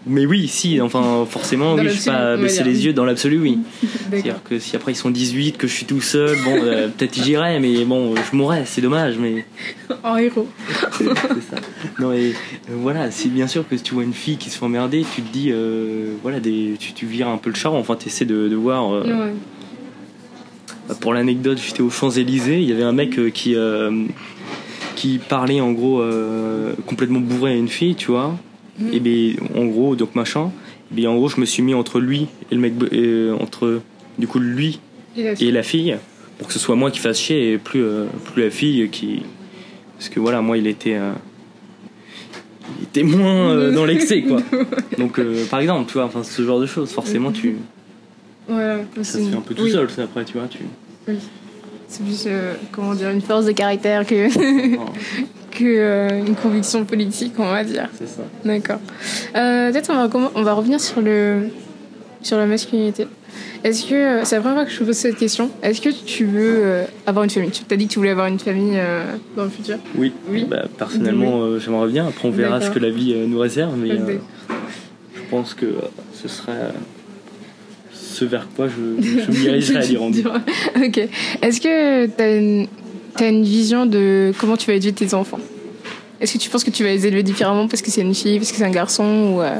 Mais oui, si, enfin, forcément, Dans oui, je vais pas baisser les yeux dans l'absolu, oui. C'est-à-dire que si après ils sont 18, que je suis tout seul, bon, euh, peut-être j'irai, mais bon, je mourrais, c'est dommage, mais. En héros. C'est ça. Non, et euh, voilà, c'est bien sûr que si tu vois une fille qui se fait emmerder, tu te dis, euh, voilà, des, tu, tu vires un peu le char, enfin, tu essaies de, de voir. Ouais. Pour l'anecdote, j'étais aux Champs-Élysées, il y avait un mec qui, qui parlait en gros complètement bourré à une fille, tu vois. Mhm. Et bien, en gros, donc machin. Et bien, en gros, je me suis mis entre lui et le mec, euh, entre du coup lui Et la et la fille, pour que ce soit moi qui fasse chier et plus, euh, plus la fille qui. Parce que voilà, moi, il était. euh, il était moins euh, dans l'excès, quoi. Donc, euh, par exemple, tu vois, enfin, ce genre de choses, forcément, tu, Voilà. ça c'est se fait un peu tout oui. seul, ça, après, tu vois. Tu... C'est plus, euh, comment dire, une force de caractère que, Non, que euh, une conviction politique, on va dire. c'est ça. D'accord. Euh, Peut-être on va, on va revenir sur, le, sur la masculinité. Est-ce que, euh, c'est la première fois que je te pose cette question, est-ce que tu veux euh, avoir une famille? Tu t'as dit que tu voulais avoir une famille euh, dans le futur? Oui, Oui. Bah, personnellement, euh, j'aimerais bien. Après, on verra ce que la vie nous réserve, mais je pense que ce serait ce vers quoi je, je me dirigerais à l'Irandu. ok. Est-ce que tu as une, t'as une vision de comment tu vas élever tes enfants Est-ce que tu penses que tu vas les élever différemment parce que c'est une fille, parce que c'est un garçon ou, euh,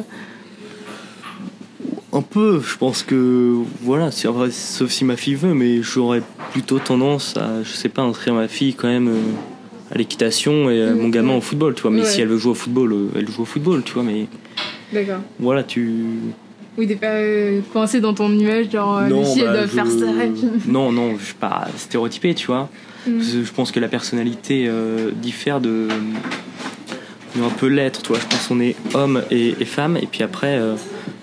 Un peu, je pense que voilà, vrai, sauf si ma fille veut, mais j'aurais plutôt tendance à, je sais pas, inscrire ma fille quand même euh, à l'équitation et euh, mon gamin au football, tu vois. Mais Ouais. si elle veut jouer au football, elle joue au football, tu vois. Mais D'accord. voilà, tu. Oui, t'es pas euh, coincé dans ton image, genre filles elles bah, doivent je- faire ça. non, non, je suis pas stéréotypé, tu vois. Je pense que la personnalité euh, diffère de, de un peu l'être, tu vois. Je pense qu'on est homme et, et femme, et puis après euh,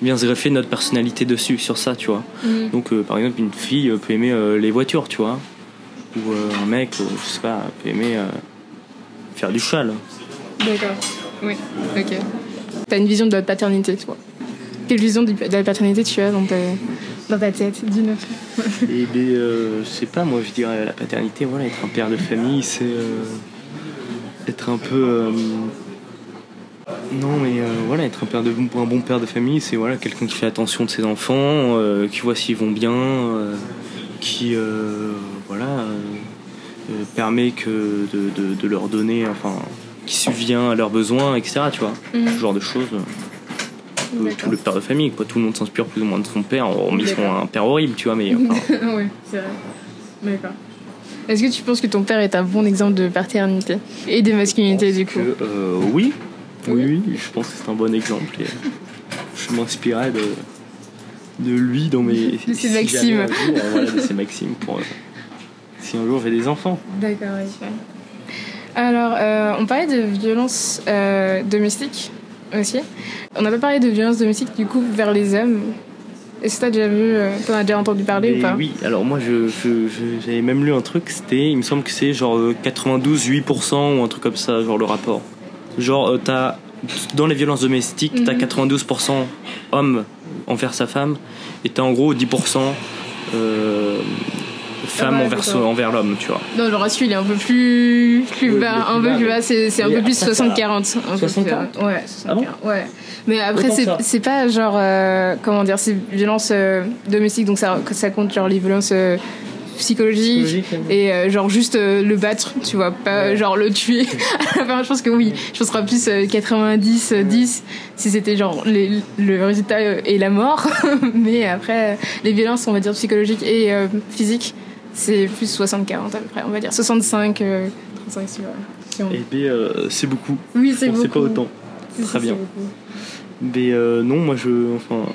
vient se greffer notre personnalité dessus, sur ça, tu vois. Mm. Donc, euh, par exemple, une fille peut aimer les voitures, tu vois. Ou un mec, je sais pas, peut aimer faire du cheval. D'accord. Oui, ok. T'as une vision de la paternité, toi. Quelle vision de de la paternité tu as dans ta, dans ta tête Dis-nous. Et ben, euh, je sais pas, moi je dirais la paternité, voilà, être un père de famille, c'est euh, être un peu. euh, non, mais euh, voilà, être un, père de, un bon père de famille, c'est voilà, quelqu'un qui fait attention de ses enfants, qui voit s'ils vont bien, qui voilà, permet que de, de- de leur donner, enfin, qui subvient à leurs besoins, etc. Tu vois, Mhm. ce genre de choses. Tout le père de famille, quoi. Tout le monde s'inspire plus ou moins de son père, hormis son un père horrible, tu vois, mais enfin, oui, c'est vrai. D'accord. Est-ce que tu penses que ton père est un bon exemple de paternité et de masculinité, du coup? Que, euh, oui. oui, Oui. oui, je pense que c'est un bon exemple. Et je m'inspirais de, de lui dans mes. De ses si maximes. euh, voilà, de ses maximes pour. euh, si un jour j'ai des enfants. D'accord, oui. Alors, euh, on parlait de violence domestique aussi. On n'a pas parlé de violence domestique du coup vers les hommes. Est-ce que t'as déjà vu, euh, t'en as déjà entendu parler Mais ou pas oui, alors moi je, j'avais même lu un truc, c'était, il me semble que c'est genre euh, 92-8% ou un truc comme ça, genre le rapport. Genre, euh, t'as, dans les violences domestiques, t'as Mhm. 92% hommes envers sa femme, et t'as en gros 10% euh, femmes Ah ouais, envers, l'homme, tu vois. Non, le ratio il est un peu plus, bas, un peu plus bas, c'est, c'est un peu plus après, ça- 60-40. un peu plus 60-40? bas. Ouais, 60-40. Ah bon ouais. Mais après, c'est, c'est pas genre, euh, comment dire, c'est violence euh, domestique, donc ça, ça compte genre les violences euh, psychologiques. Psychologique. Et euh, genre juste euh, le battre, tu vois, pas genre le tuer. enfin, je pense que oui, je pense que ce sera plus euh, 90, euh, 10 si c'était genre les- le résultat est la mort. Mais après, les violences, on va dire psychologiques et euh, physiques, c'est plus 60-40 à peu près, on va dire 65, euh, 35 si, ouais, si on- Et bien, euh, c'est beaucoup. Oui, c'est beaucoup. pas autant. Très c'est bien. Mais euh, non, moi je. Enfin.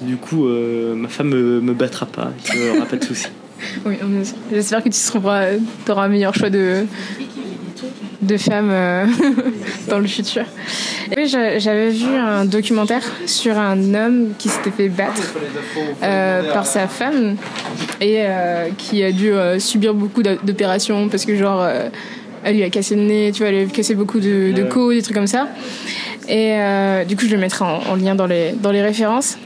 Du coup, euh, ma femme me, me battra pas, il n'y aura pas de souci. Oui, bien sûr. J'espère que tu trouveras, auras un meilleur choix de, de femmes euh, dans le futur. Et puis, j'a- j'avais vu un documentaire sur un homme qui s'était fait battre euh, par sa femme et euh, qui a dû euh, subir beaucoup d'opérations parce que genre euh, elle lui a cassé le nez, tu vois, elle lui a cassé beaucoup de, de côtes, des trucs comme ça. Et euh, du coup, je le mettrai en, en lien dans les, dans les références.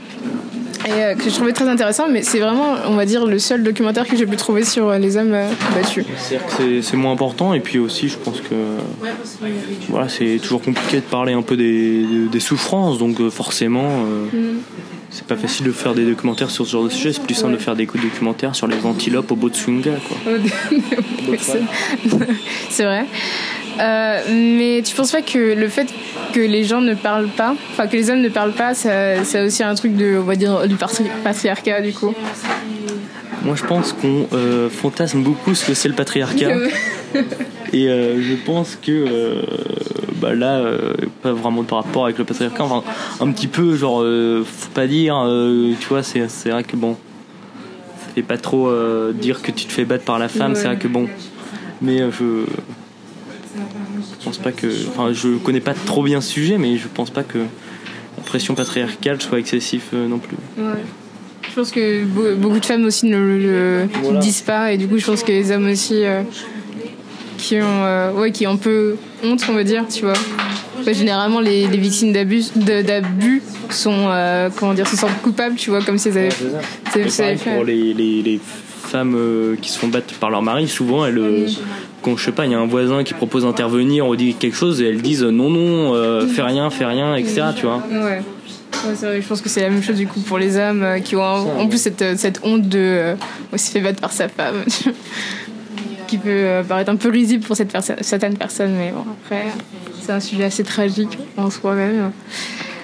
Et euh, que je trouvais très intéressant, mais c'est vraiment, on va dire, le seul documentaire que j'ai pu trouver sur euh, les hommes euh, battus. C'est c'est moins important et puis aussi je pense que voilà c'est toujours compliqué de parler un peu des, des souffrances donc forcément euh, c'est pas facile de faire des documentaires sur ce genre de sujet c'est plus simple de faire des documentaires sur les antilopes au Botswana quoi. C'est vrai. Euh, mais tu penses pas que le fait que les gens ne parlent pas, enfin que les hommes ne parlent pas, ça, c'est aussi un truc de, on va dire, du patri- patriarcat du coup? Moi je pense qu'on euh, fantasme beaucoup ce que c'est le patriarcat. Et euh, je pense que bah là pas vraiment de rapport avec le patriarcat enfin un petit peu genre faut pas dire tu vois c'est c'est vrai que bon ça fait pas trop dire que tu te fais battre par la femme c'est vrai que bon. Mais je pense pas que enfin je connais pas trop bien ce sujet mais je pense pas que la pression patriarcale soit excessive euh, non plus Ouais. Je pense que be- beaucoup de femmes aussi ne le, le Voilà. disent pas et du coup je pense que les hommes aussi euh, qui ont euh, ouais qui ont un peu honte on va dire tu vois. Enfin, généralement les, les victimes d'abus sont euh, comment dire se sentent coupables tu vois comme si elles avaient, avaient pareil fait. pour les, les, les femmes euh, qui se font battre par leur mari, souvent elles, euh, je sais pas, il y a un voisin qui propose d'intervenir ou dit quelque chose et elles disent euh, non non, euh, fais rien, fais rien, etc. Tu vois. Ouais. Je pense que c'est la même chose du coup pour les hommes euh, qui ont en, plus cette, cette honte de euh, ouais, se fait battre par sa femme qui peut paraître un peu risible pour certaines personnes mais bon après c'est un sujet assez tragique en soi-même.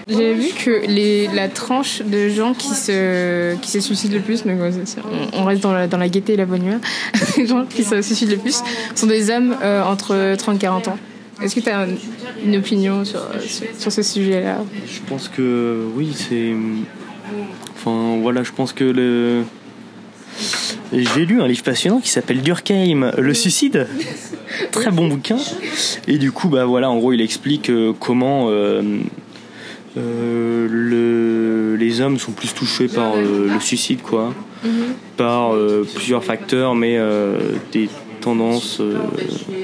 J'ai vu que les, la tranche de gens qui se, qui se suicident le plus, donc on, on reste dans la, dans la gaieté et la bonne humeur, les gens qui se suicident le plus sont des hommes euh, entre 30 et 40 ans. Est-ce que tu as une opinion sur, sur, sur ce sujet-là? Je pense que oui, c'est. Enfin voilà, je pense que le. J'ai lu un livre passionnant qui s'appelle Durkheim, Le suicide. Très bon bouquin. Et du coup, bah voilà, en gros, il explique euh, comment euh, le, les hommes sont plus touchés par euh, le suicide, quoi. Par euh, plusieurs facteurs, mais euh, des tendances, euh,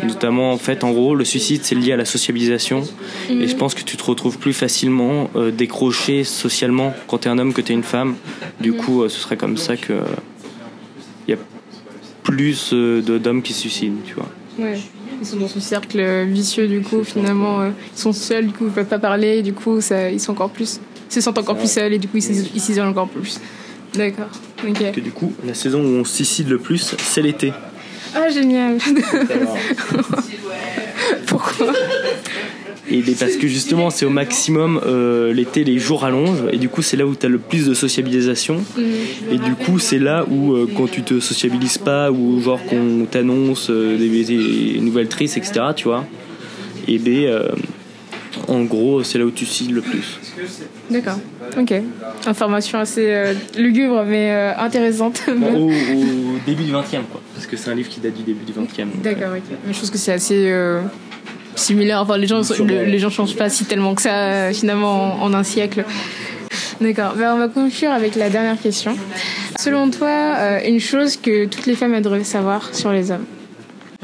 notamment en fait, en gros, le suicide c'est lié à la sociabilisation. Et je pense que tu te retrouves plus facilement euh, décroché socialement quand t'es un homme que t'es une femme. Du coup, euh, ce serait comme ça que il y a plus euh, de- d'hommes qui se suicident, tu vois. Ouais. Ils sont dans ce cercle vicieux, du coup, finalement, euh, ils sont seuls, du coup, ils peuvent pas parler, et du coup, ça, ils sont encore plus, ils se sentent encore plus seuls, et du coup, ils s'is- ils s'isolent encore plus. D'accord. Ok. Que du coup, la saison où on se suicide le plus, c'est l'été. Ah, génial. Pourquoi? Et ben, parce que justement, c'est au maximum euh, l'été, les jours rallongent, et du coup, c'est là où tu as le plus de sociabilisation. Et du coup, c'est là où, euh, quand tu te sociabilises pas, ou genre qu'on t'annonce euh, des, des nouvelles tristes, etc., tu vois, et ben, euh, en gros, c'est là où tu suicides le plus. D'accord. Ok. Information assez euh, lugubre, mais euh, intéressante. Au, au début du 20 e quoi. Parce que c'est un livre qui date du début du 20 e D'accord, ok. Mais je pense que c'est assez euh, similaire. Enfin, les gens, le- les gens changent pas si tellement que ça, euh, finalement, en, en un siècle. D'accord. Ben, on va conclure avec la dernière question. Selon toi, euh, une chose que toutes les femmes devraient savoir sur les hommes?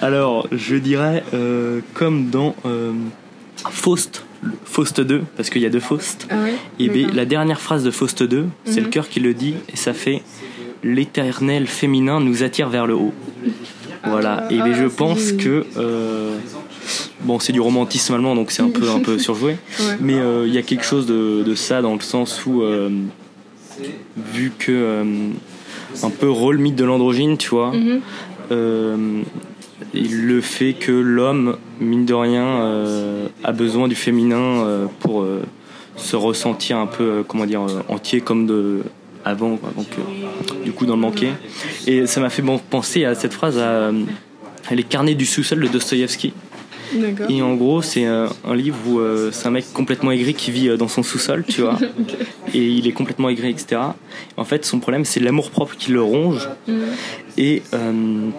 Alors, je dirais, euh, comme dans euh, Faust, Faust 2, parce qu'il y a deux Faust, Ah ouais et ben, la dernière phrase de Faust 2, c'est Mhm. le cœur qui le dit, et ça fait L'éternel féminin nous attire vers le haut. Voilà, et ben, je Ah, pense que. Bon, c'est du romantisme allemand, donc c'est un peu, un peu surjoué, Ouais. mais euh, il y a quelque chose de, de ça dans le sens où, euh, vu que. euh, un peu rôle mythe de l'androgyne, tu vois. Euh, et le fait que l'homme, mine de rien, euh, a besoin du féminin euh, pour se ressentir un peu, comment dire, entier comme de avant, donc euh, du coup dans le manqué. Et ça m'a fait penser à cette phrase, à, euh, Les carnets du sous-sol de Dostoïevski. Et en gros, c'est euh, un livre où euh, c'est un mec complètement aigri qui vit euh, dans son sous-sol, tu vois. Et il est complètement aigri, etc. En fait, son problème, c'est l'amour propre qui le ronge. Mhm. Et euh,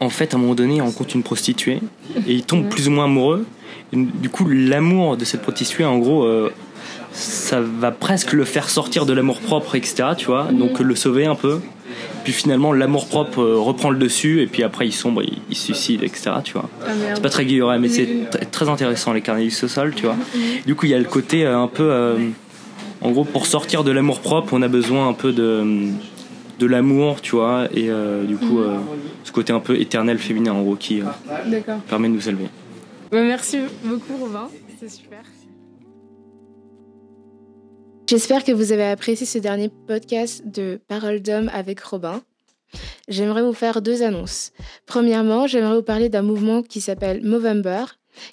en fait, à un moment donné, il rencontre une prostituée et il tombe plus ou moins amoureux. Et du coup, l'amour de cette prostituée, en gros, euh, ça va presque le faire sortir de l'amour propre, etc. Tu vois, donc le sauver un peu. Puis finalement, l'amour propre euh, reprend le dessus et puis après, il sombre, il, il suicide, etc. Tu vois. Ah. C'est pas très guilleret, mais c'est tr- très intéressant les carnets du sous-sol, tu vois. Du coup, il y a le côté euh, un peu. euh, en gros, pour sortir de l'amour propre, on a besoin un peu de, de l'amour, tu vois, et euh, du coup, euh, ce côté un peu éternel féminin, en gros, qui permet de nous élever. Bah, merci beaucoup, Robin. C'est super. J'espère que vous avez apprécié ce dernier podcast de Parole d'homme avec Robin. J'aimerais vous faire deux annonces. Premièrement, j'aimerais vous parler d'un mouvement qui s'appelle Movember,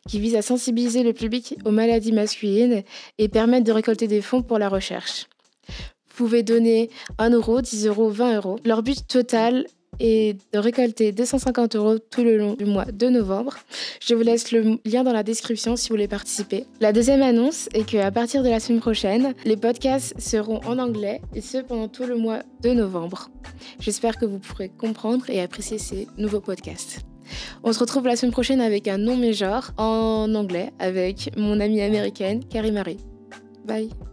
qui vise à sensibiliser le public aux maladies masculines et permettre de récolter des fonds pour la recherche. Vous pouvez donner 1 euro, 10 euros, 20 euros. Leur but total est de récolter 250 euros tout le long du mois de novembre. Je vous laisse le lien dans la description si vous voulez participer. La deuxième annonce est qu'à partir de la semaine prochaine, les podcasts seront en anglais et ce pendant tout le mois de novembre. J'espère que vous pourrez comprendre et apprécier ces nouveaux podcasts. On se retrouve la semaine prochaine avec un nom major en anglais avec mon amie américaine Carrie Marie. Bye